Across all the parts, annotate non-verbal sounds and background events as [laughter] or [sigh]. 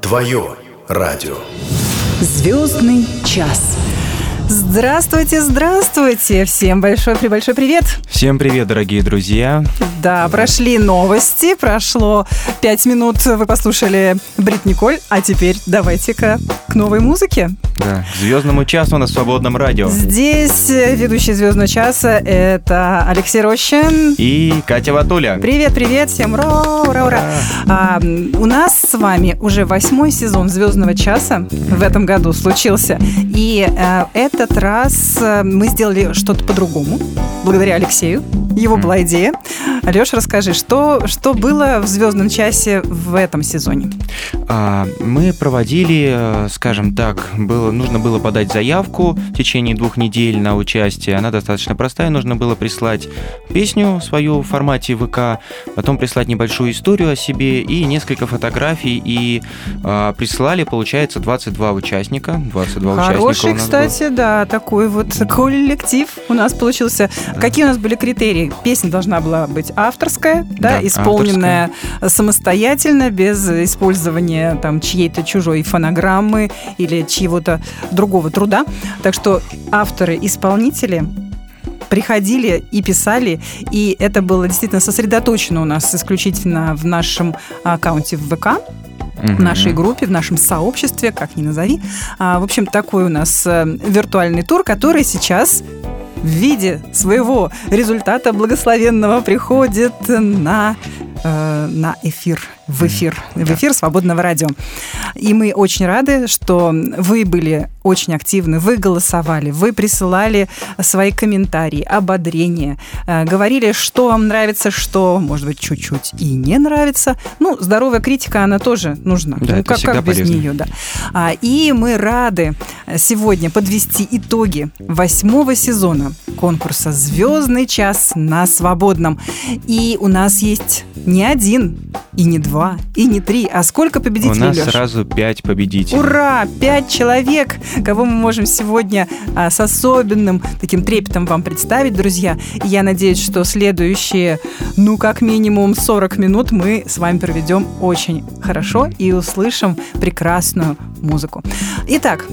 Твое радио. Звездный час. Здравствуйте, здравствуйте! Всем большой-пребольшой привет! Всем привет, дорогие друзья! Да, прошли новости, прошло пять минут, вы послушали Брит Николь, а теперь давайте-ка к новой музыке. Да, к звездному часу на свободном радио. Здесь ведущий звездного часа это Алексей Рощин и Катя Ватуля. Привет, привет, всем ура, ура, ура! А, у нас с вами уже восьмой сезон звездного часа в этом году случился, и а, этот раз э, мы сделали что-то по-другому, благодаря Алексею. Его была идея. Алеш, расскажи, что, что было в «Звездном часе» в этом сезоне? А, мы проводили, э, скажем так, было, нужно было подать заявку в течение двух недель на участие. Она достаточно простая. Нужно было прислать песню свою в формате ВК, потом прислать небольшую историю о себе и несколько фотографий. И а, прислали, получается, 22 участника. 22 Хороший, участника кстати, было. да, такой вот коллектив у нас получился. Да. Какие у нас были критерии? Песня должна была быть авторская, да, да исполненная авторская. самостоятельно, без использования там чьей-то чужой фонограммы или чьего-то другого труда. Так что авторы-исполнители приходили и писали, и это было действительно сосредоточено у нас исключительно в нашем аккаунте в ВК в нашей группе, в нашем сообществе, как ни назови. А, в общем, такой у нас э, виртуальный тур, который сейчас в виде своего результата благословенного приходит на, э, на эфир в эфир, в эфир свободного радио. И мы очень рады, что вы были очень активны, вы голосовали, вы присылали свои комментарии, ободрения, э, говорили, что вам нравится, что, может быть, чуть-чуть и не нравится. Ну, здоровая критика, она тоже нужна. Да, ну, как, как без полезно. нее, да. А, и мы рады сегодня подвести итоги восьмого сезона конкурса «Звездный час на свободном». И у нас есть не один и не два два и не три. А сколько победителей, У нас Леш? сразу пять победителей. Ура! Пять человек, кого мы можем сегодня а, с особенным таким трепетом вам представить, друзья. И я надеюсь, что следующие, ну, как минимум 40 минут мы с вами проведем очень хорошо и услышим прекрасную музыку. Итак,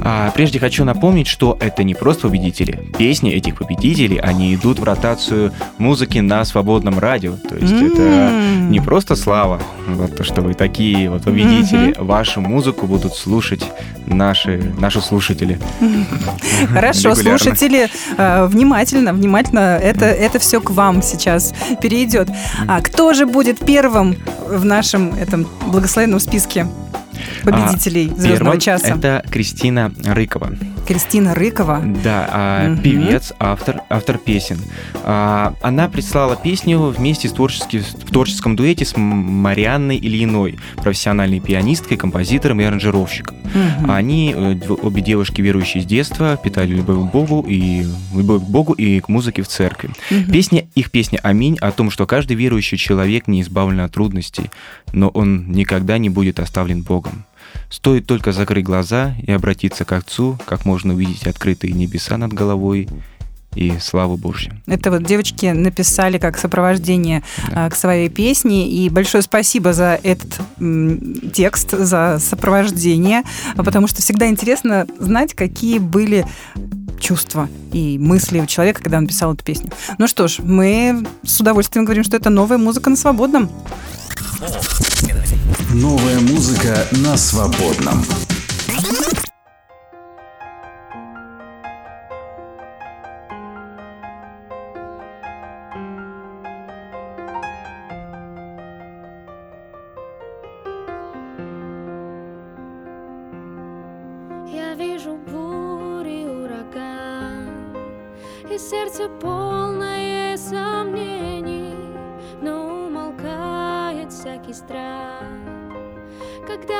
а, прежде хочу напомнить, что это не просто победители. Песни этих победителей, они идут в ротацию музыки на свободном радио. То есть mm-hmm. это не просто слава, вот то, что вы такие вот победители. Mm-hmm. Вашу музыку будут слушать наши, наши слушатели. [laughs] Хорошо, слушатели, э, внимательно, внимательно, это, это все к вам сейчас перейдет. А кто же будет первым в нашем этом благословенном списке? Победителей а, звездного часа. Это Кристина Рыкова. Кристина Рыкова. Да, угу. певец, автор, автор песен. А, она прислала песню вместе с творчески, в творческом дуэте с Марианной Ильиной, профессиональной пианисткой, композитором и аранжировщиком. Угу. Они, э, обе девушки, верующие с детства, питали любовь к Богу и любовь к Богу и к музыке в церкви. Угу. Песня, их песня «Аминь» о том, что каждый верующий человек не избавлен от трудностей, но он никогда не будет оставлен Богом. Стоит только закрыть глаза и обратиться к Отцу, как можно увидеть открытые небеса над головой и славу Божью. Это вот девочки написали как сопровождение да. А, к своей песне. И большое спасибо за этот текст, за сопровождение, потому что всегда интересно знать, какие были чувства и мысли у человека, когда он писал эту песню. Ну что ж, мы с удовольствием говорим, что это новая музыка на свободном. Новая музыка на свободном.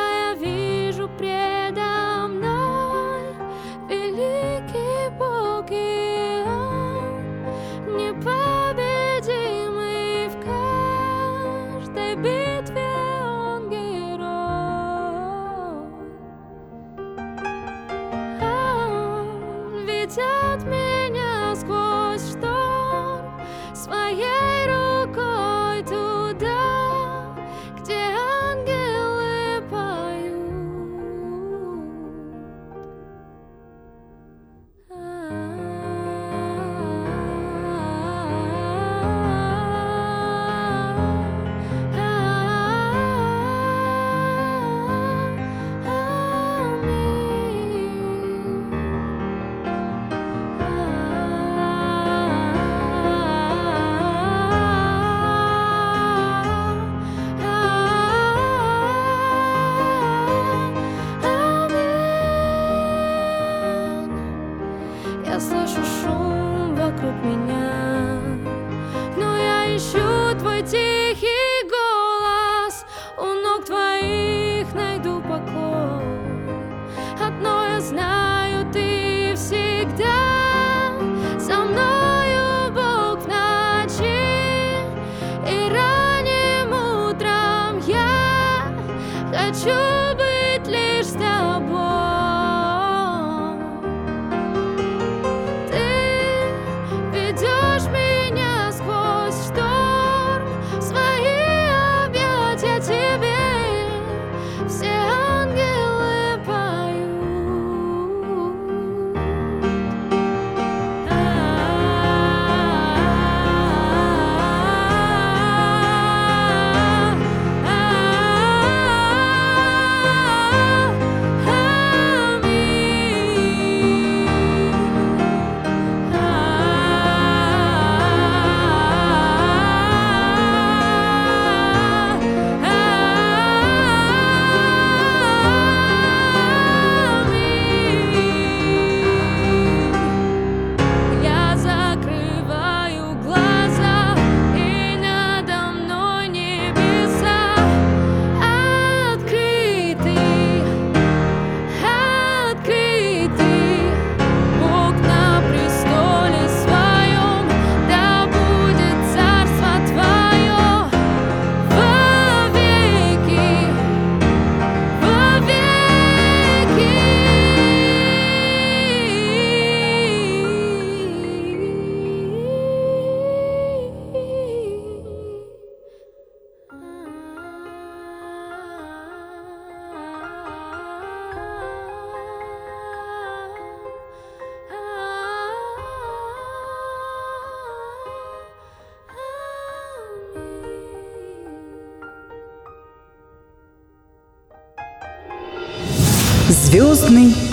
Я вижу предо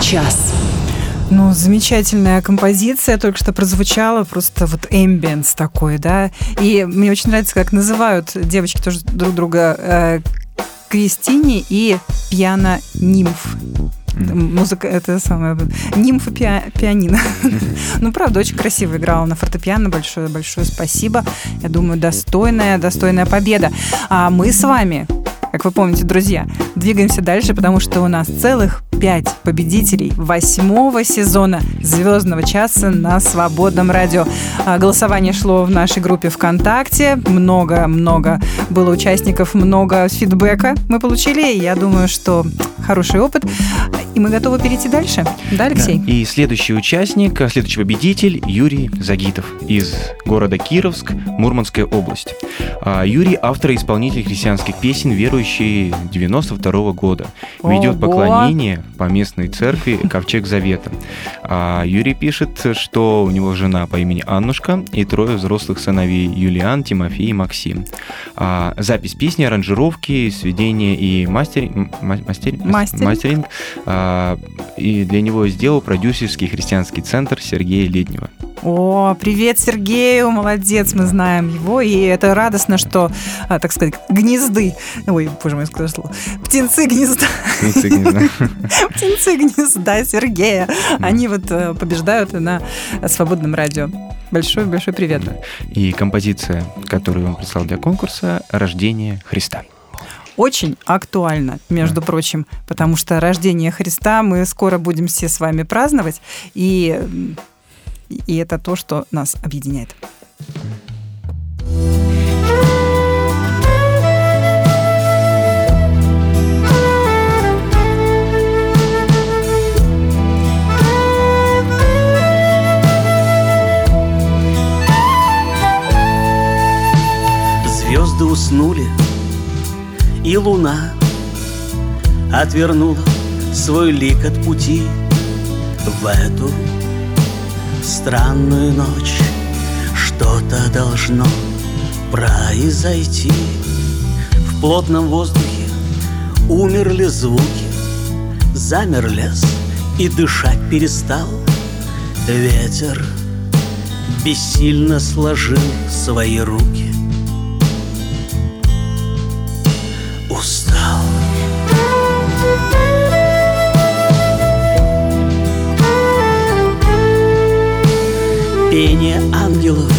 Час. Ну, замечательная композиция только что прозвучала, просто вот эмбиенс такой, да. И мне очень нравится, как называют девочки тоже друг друга э, Кристини и пиано-нимф. Музыка, это самое, нимфа пиа- пианино. Ну, правда, очень красиво играла на фортепиано. Большое, большое спасибо. Я думаю, достойная, достойная победа. А мы с вами, как вы помните, друзья, двигаемся дальше, потому что у нас целых пять победителей восьмого сезона «Звездного часа» на Свободном радио. А, Голосование шло в нашей группе ВКонтакте. Много-много было участников, много фидбэка мы получили. И я думаю, что хороший опыт. И мы готовы перейти дальше. Да, Алексей? Да. И следующий участник, следующий победитель Юрий Загитов из города Кировск, Мурманская область. А, Юрий – автор и исполнитель христианских песен, верующий 92 года. Ведет Ого! поклонение по местной церкви Ковчег Завета. А Юрий пишет, что у него жена по имени Аннушка и трое взрослых сыновей Юлиан, Тимофей и Максим. А запись песни, аранжировки, сведения и мастер... мастер- Мастеринг. мастеринг а, и для него сделал продюсерский христианский центр Сергея Летнего. О, привет Сергею, молодец, мы знаем его, и это радостно, что, а, так сказать, гнезды, ой, боже мой, сказал слово, птенцы гнезда, птенцы гнезда. [laughs] Сергея, они вот э, побеждают на свободном радио. Большой-большой привет. И композиция, которую он прислал для конкурса «Рождение Христа». Очень актуально, между прочим, потому что рождение Христа мы скоро будем все с вами праздновать, и, и это то, что нас объединяет. Звезды уснули, и луна Отвернула свой лик от пути В эту странную ночь. Что-то должно произойти. В плотном воздухе умерли звуки. Замер лес и дышать перестал. Ветер бессильно сложил свои руки Пение ангелов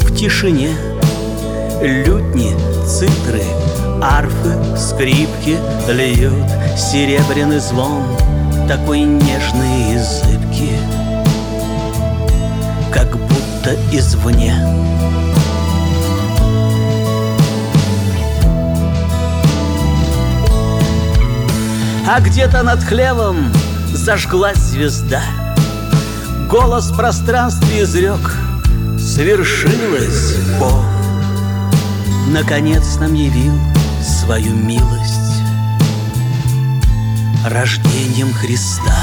в тишине. Лютни, цитры, арфы, скрипки Льют серебряный звон Такой нежный и зыбкий Как будто извне. А где-то над хлевом зажглась звезда Голос в пространстве изрек Свершилось, Бог Наконец нам явил свою милость. Рождением Христа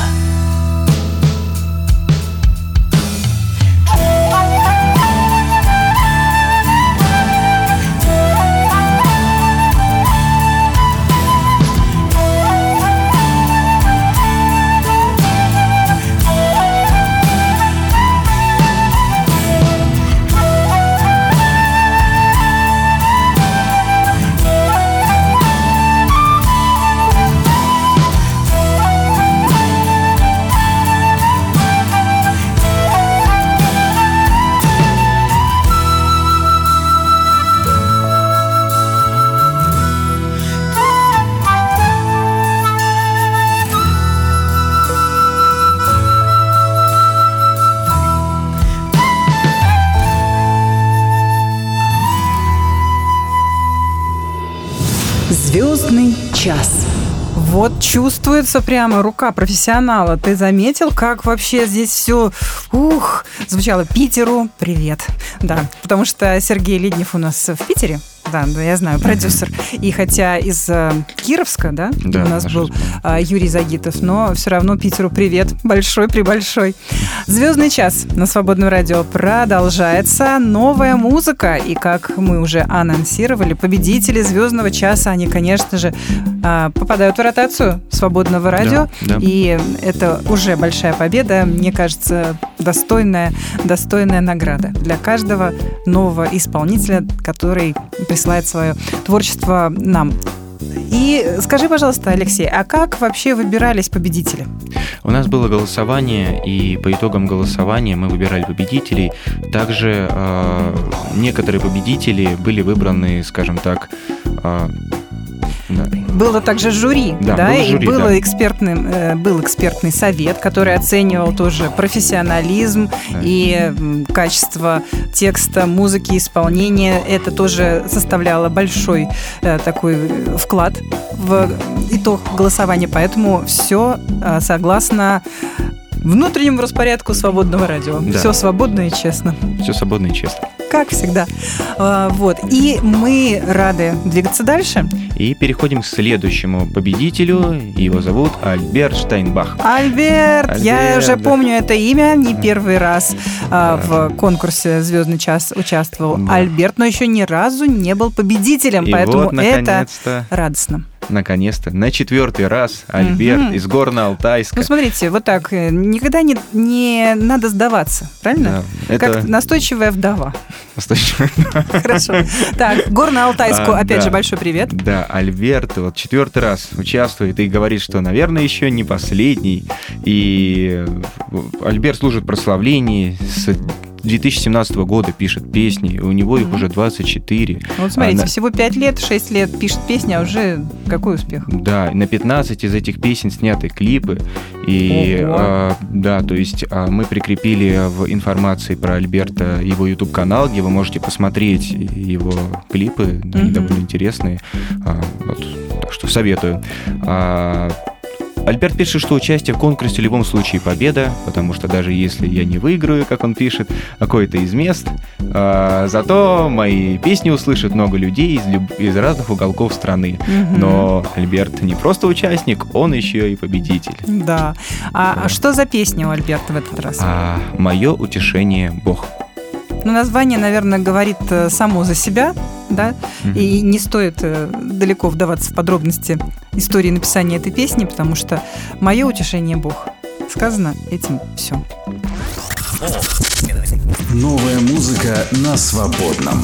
чувствуется прямо рука профессионала. Ты заметил, как вообще здесь все, ух, звучало Питеру. Привет. Да, потому что Сергей Леднев у нас в Питере. Да, да, я знаю, продюсер. И хотя из э, Кировска, да, Да, у нас был э, Юрий Загитов, но все равно Питеру привет, большой прибольшой. Звездный час на свободном радио продолжается. Новая музыка. И как мы уже анонсировали, победители звездного часа, они, конечно же, э, попадают в ротацию свободного радио. Да, да. И это уже большая победа. Мне кажется, достойная, достойная награда для каждого нового исполнителя, который присылает свое творчество нам. И скажи, пожалуйста, Алексей, а как вообще выбирались победители? У нас было голосование, и по итогам голосования мы выбирали победителей. Также э, некоторые победители были выбраны, скажем так, э, да, Было также жюри, да, Да, было и жюри, было да. экспертный, э, был экспертный совет, который оценивал тоже профессионализм Да. и качество текста, музыки, исполнения. Это тоже составляло большой э, такой э, вклад в итог голосования, поэтому все согласно внутреннему распорядку свободного радио. Да. Все свободно и честно. все свободно и честно. Как всегда. А, Вот. И мы рады двигаться дальше. И переходим к следующему победителю. Его зовут Альберт Штайнбах. Альберт, я Альберт, уже да. помню это имя, не первый раз а, в конкурсе Звездный час участвовал Да. Альберт, но еще ни разу не был победителем, И поэтому вот, это радостно. Наконец-то, на четвертый раз Альберт Мгм. из Горно-Алтайска. Ну, смотрите, вот так, э, никогда не, не надо сдаваться, правильно? Да, Как это настойчивая вдова. достаточно- Хорошо. Так, Горно-Алтайску, А, опять да. же, большой привет. Да, Альберт вот четвертый раз участвует и говорит, что, наверное, еще не последний. И э, Альберт служит прославлении с 2017 года пишет песни, у него их уже 24. Вот смотрите, Она- всего 5 лет, 6 лет пишет песни, а уже какой успех? Да, на 15 из этих песен сняты клипы. И Ого. а, да, то есть а, мы прикрепили в информации про Альберта его YouTube канал, где вы можете посмотреть его клипы, Мгм. довольно интересные. А, вот, так что советую. А, Альберт пишет, что участие в конкурсе в любом случае победа, потому что даже если я не выиграю, как он пишет, какое-то из мест, а, зато мои песни услышат много людей из, люб- из разных уголков страны. Но Альберт не просто участник, он еще и победитель. Да. А, а Да. что за песня у Альберта в этот раз? А мое утешение Бог. Ну, название, наверное, говорит э, само за себя, да, Мгм. и не стоит э, далеко вдаваться в подробности истории написания этой песни, потому что мое утешение Бог. Сказано этим все. Новая музыка на свободном.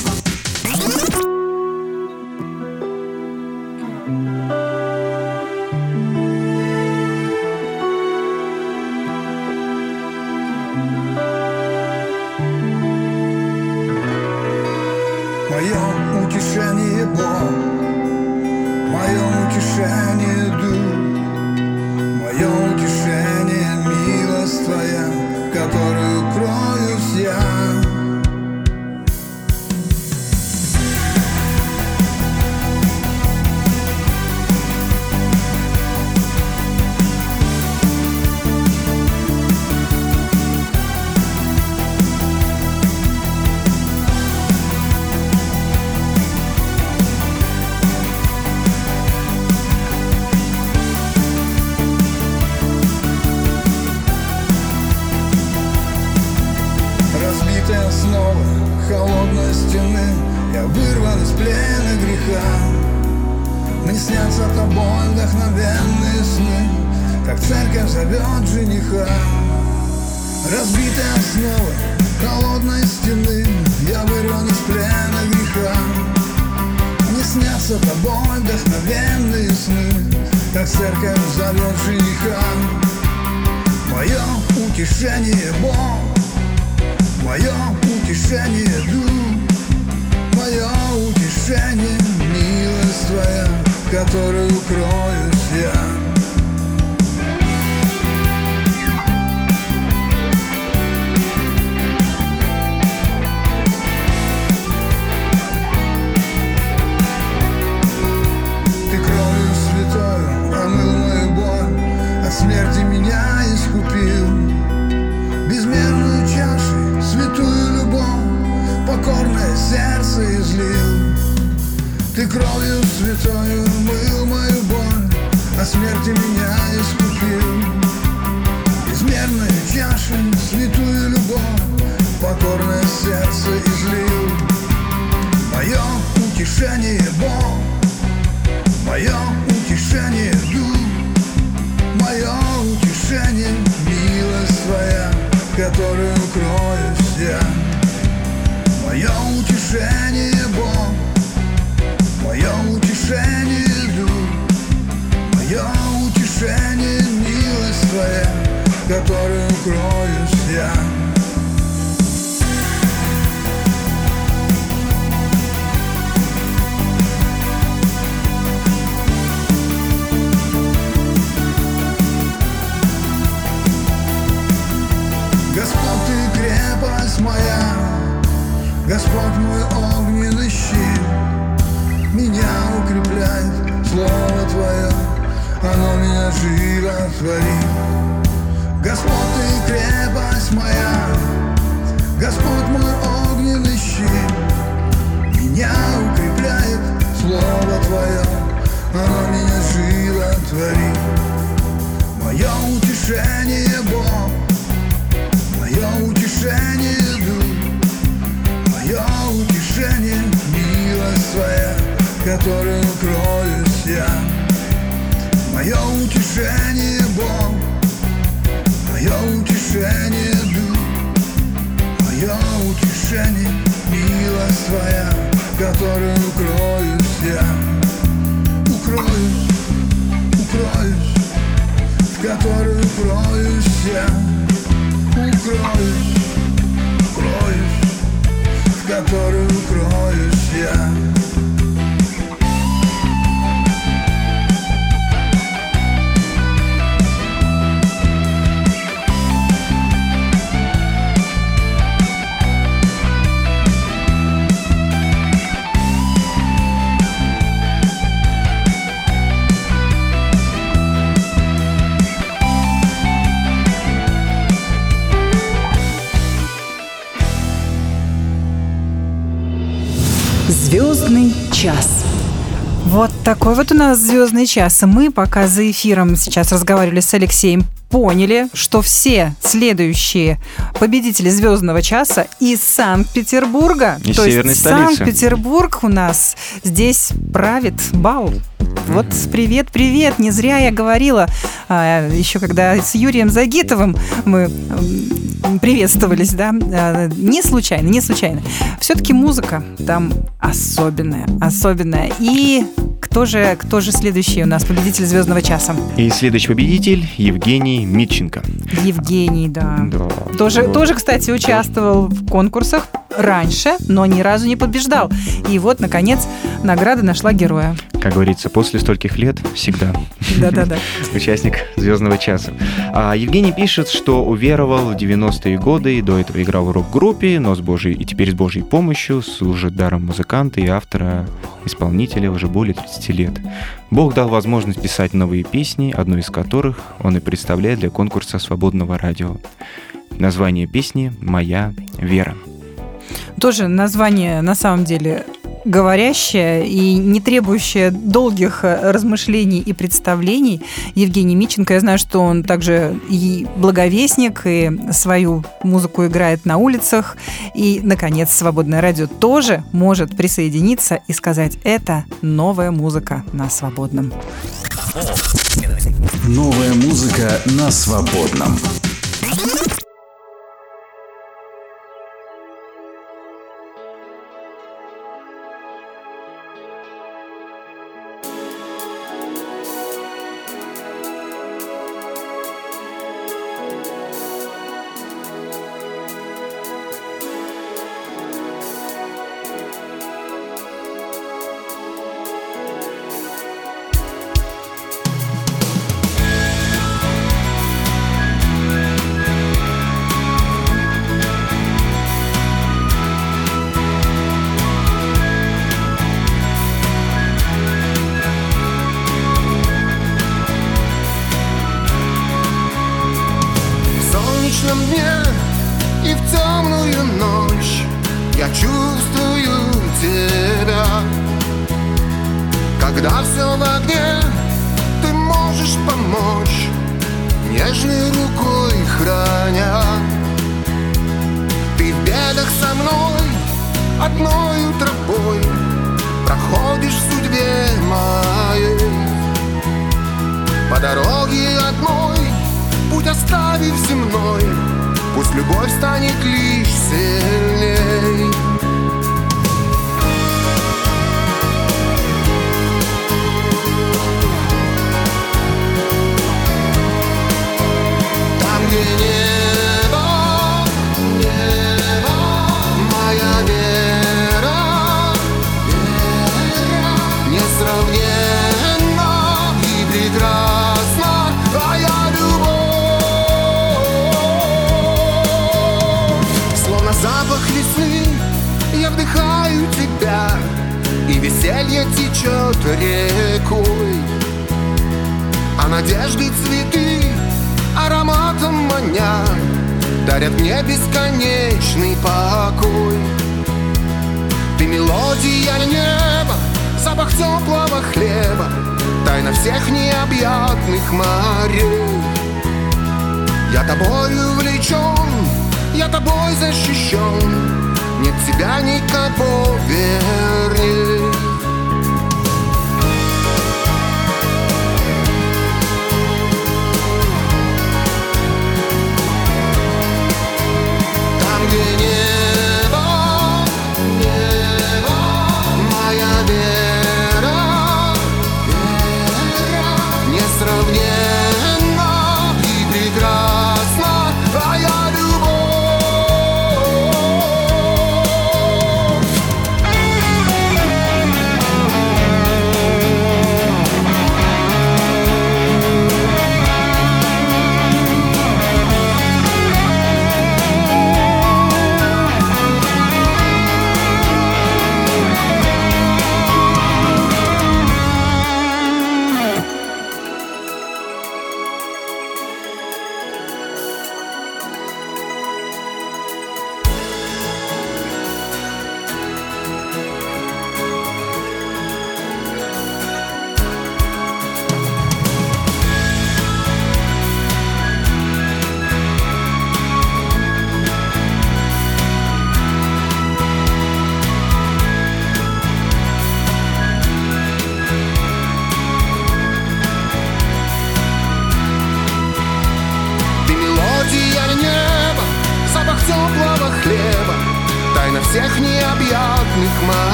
Дух Мое утешение милость Твоя В которой укроюсь я сердце излил. Ты кровью святою омыл мою боль От смерти меня искупил. Безмерную чашу, святую любовь Покорное сердце излил. Мое утешение Бог Мое утешение дух, мое утешение милость твоя, в которой укроюсь я. Утешение Бог, мое утешение дух, мое утешение милость твоя, в которой укроюсь я. Господь мой огненный щит, Меня укрепляет Слово Твое, Оно меня животворит. Господь, ты крепость моя, Господь мой огненный щит, Меня укрепляет Слово Твое, Оно меня животворит. Мое утешение Бог, Мое утешение в которой укроюсь я. Мое утешение Бог, мое утешение дух, мое утешение милость твоя, в которой укроюсь я. Укроюсь, укроюсь, в которой укроюсь я Вот такой вот у нас звездный час. И мы пока за эфиром сейчас разговаривали с Алексеем, поняли, что все следующие победители звездного часа из Санкт-Петербурга. Из То северной есть столицы. Санкт-Петербург у нас здесь правит бал. Вот привет, привет. Не зря я говорила, а, еще когда с Юрием Загитовым мы приветствовались, да, а, не случайно, не случайно. Все-таки музыка там особенная, особенная. И кто же, кто же следующий у нас победитель звездного часа? И следующий победитель Евгений Митченко. Евгений, да. Да. Тоже, Да. тоже, кстати, участвовал в конкурсах раньше, но ни разу не побеждал. И вот, наконец, награда нашла героя. Как говорится, после стольких лет всегда Да-да-да. [laughs] участник «Звездного часа». А Евгений пишет, что уверовал в 90-е годы и до этого играл в рок-группе, но с Божьей и теперь с Божьей помощью служит даром музыканта и автора, исполнителя уже более 30 лет. Бог дал возможность писать новые песни, одну из которых он и представляет для конкурса свободного радио. Название песни «Моя вера». Тоже название, на самом деле, говорящая и не требующая долгих э, размышлений и представлений Евгений Миченко. Я знаю, что он также и благовестник, и свою музыку играет на улицах. И, наконец, Свободное радио тоже может присоединиться и сказать, это новая музыка на свободном. Новая музыка на свободном. Теплого хлеба Тайна всех необъятных морей. Я тобою увлечен Я тобой защищен Нет тебя никого верней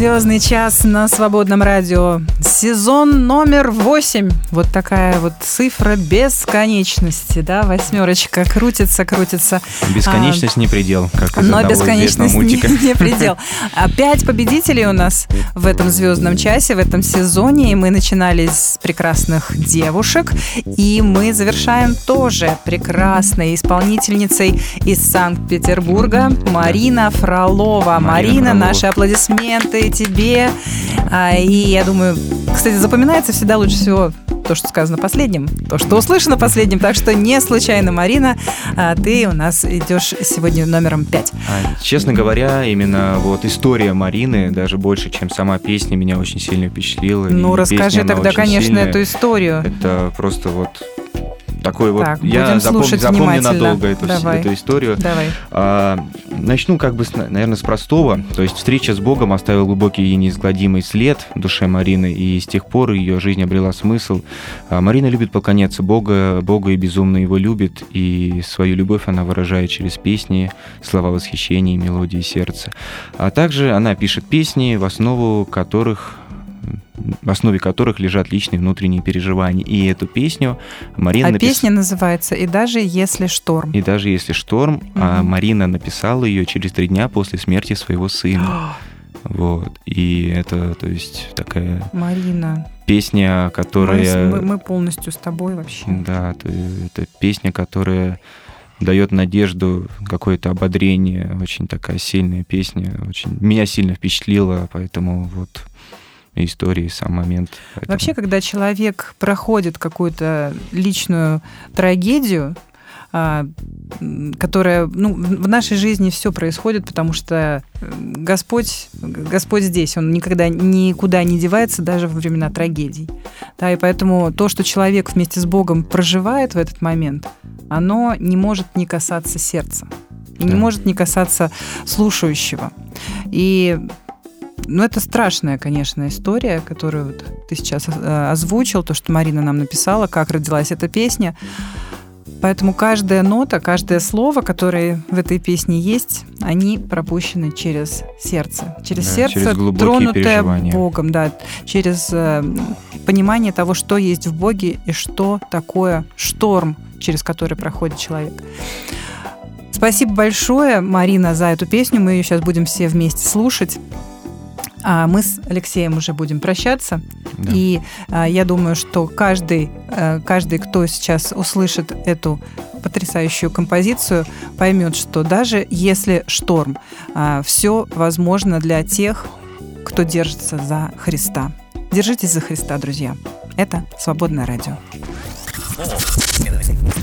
Звездный час. На свободном радио. Сезон номер восемь. Вот такая вот цифра бесконечности, да, восьмерочка крутится, крутится. Бесконечность не предел, как из Но бесконечность не, не [laughs] предел. А Пять победителей у нас в этом звездном часе, в этом сезоне. И мы начинали с прекрасных девушек. И мы завершаем тоже прекрасной исполнительницей из Санкт-Петербурга Марина Фролова. Марина Марина, Фролова. наши аплодисменты тебе. А, И я думаю, кстати, запоминается всегда лучше всего то, что сказано последним, то, что услышано последним. Так что не случайно, Марина, а, ты у нас идешь сегодня номером пять. А, Честно говоря, именно вот история Марины, даже больше, чем сама песня, меня очень сильно впечатлила. И Ну, песня, расскажи она тогда, конечно, сильная. эту историю. Это просто вот такой вот... Так, я запом- запомню надолго эту, Давай. эту историю. Давай. А, начну как бы, наверное, с простого. То есть встреча с Богом оставила глубокий и неизгладимый след в душе Марины, и с тех пор ее жизнь обрела смысл. А, Марина любит поклоняться Бога, Бога и безумно его любит, и свою любовь она выражает через песни, слова восхищения и мелодии сердца. А также она пишет песни, в основу которых в основе которых лежат личные внутренние переживания. И эту песню Марина А напис- песня называется «И даже если шторм». и даже если шторм, а Мгм. Марина написала ее через три дня после смерти своего сына. [gasps] Вот. И это, то есть, такая Марина, песня, которая... мы- мы полностью с тобой вообще. Да, то- это песня, которая дает надежду, какое-то ободрение. Очень такая сильная песня. Очень... Меня сильно впечатлила, поэтому вот истории, сам момент. Поэтому- Вообще, когда человек проходит какую-то личную трагедию, а, которая, ну, в нашей жизни все происходит, потому что Господь, Господь здесь, Он никогда никуда не девается, даже во времена трагедий. Да, и поэтому то, что человек вместе с Богом проживает в этот момент, оно не может не касаться сердца. И не Да. может не касаться слушающего. И ну, это страшная, конечно, история, которую вот ты сейчас э, озвучил, то, что Марина нам написала, как родилась эта песня. Поэтому каждая нота, каждое слово, которое в этой песне есть, они пропущены через сердце. Через Да, сердце, через тронутое. Богом, да, через э, понимание того, что есть в Боге и что такое шторм, через который проходит человек. Спасибо большое, Марина, за эту песню. Мы ее сейчас будем все вместе слушать. А мы с Алексеем уже будем прощаться. Да. И а, я думаю, что каждый, э, каждый, кто сейчас услышит эту потрясающую композицию, поймет, что даже если шторм, все возможно для тех, кто держится за Христа. Держитесь за Христа, друзья. Это «Свободное радио».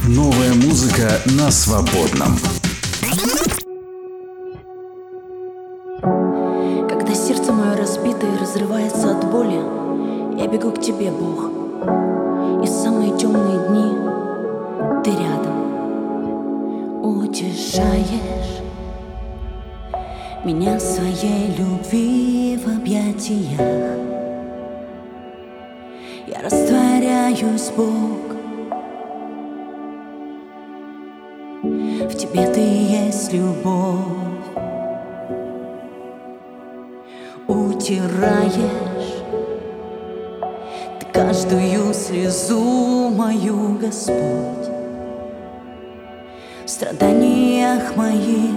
Новая музыка на свободном. И разрывается от боли, я бегу к тебе, Бог. И самые темные дни ты рядом. Утешаешь меня своей любви в объятиях. Я растворяюсь, Бог. В тебе ты есть любовь. Утираешь Ты каждую слезу мою, Господь. В страданиях моих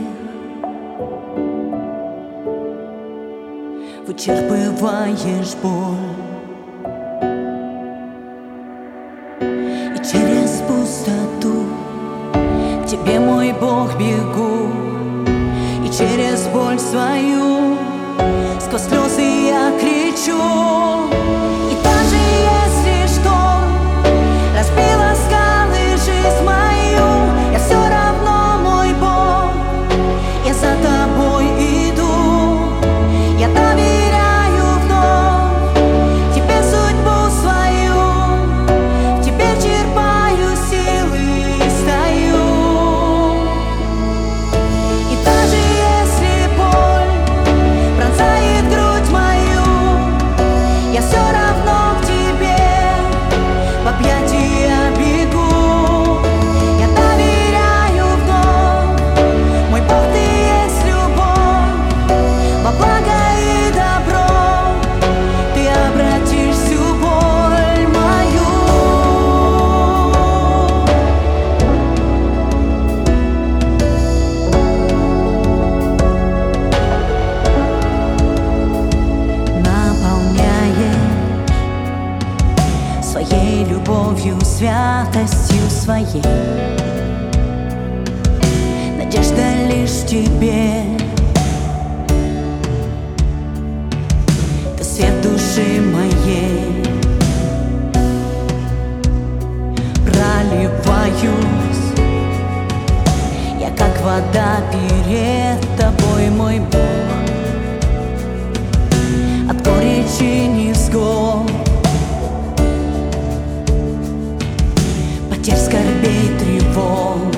Вычерпываешь боль Среди скорбей тревог.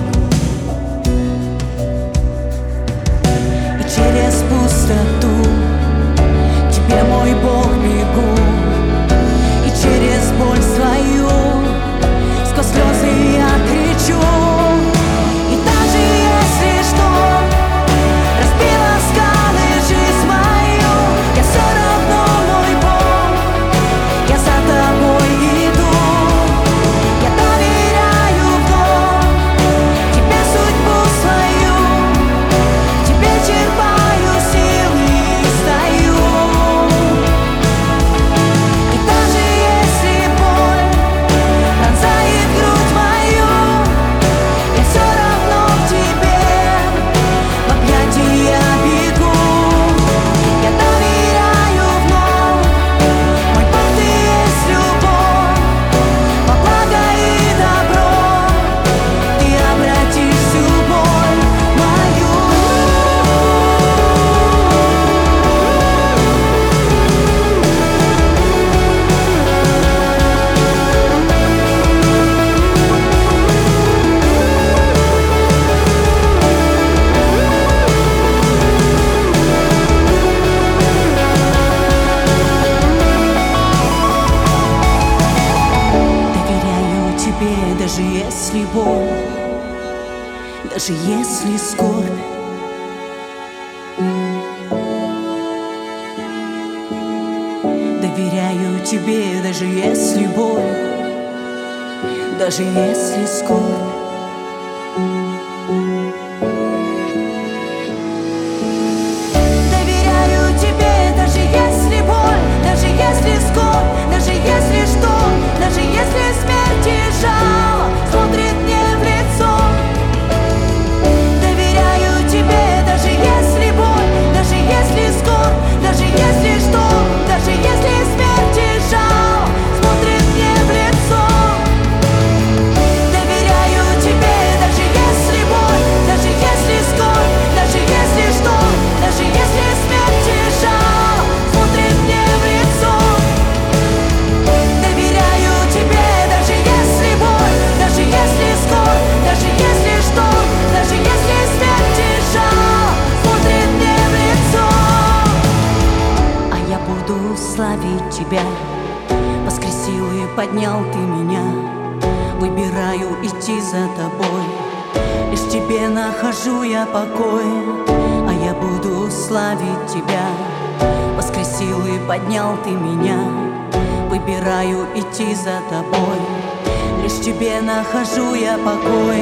нахожу я покой.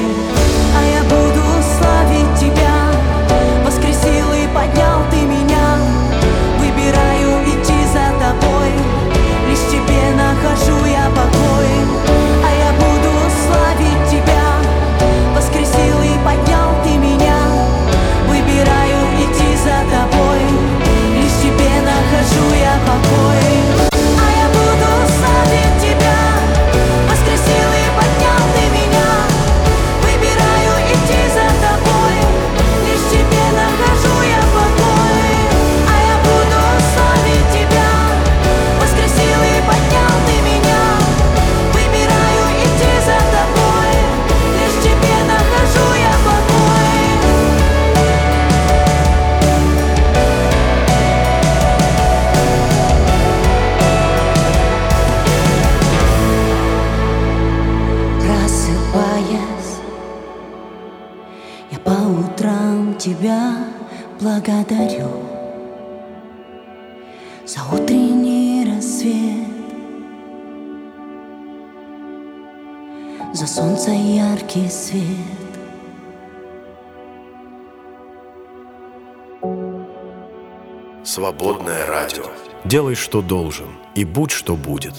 Делай, что должен, и будь, что будет.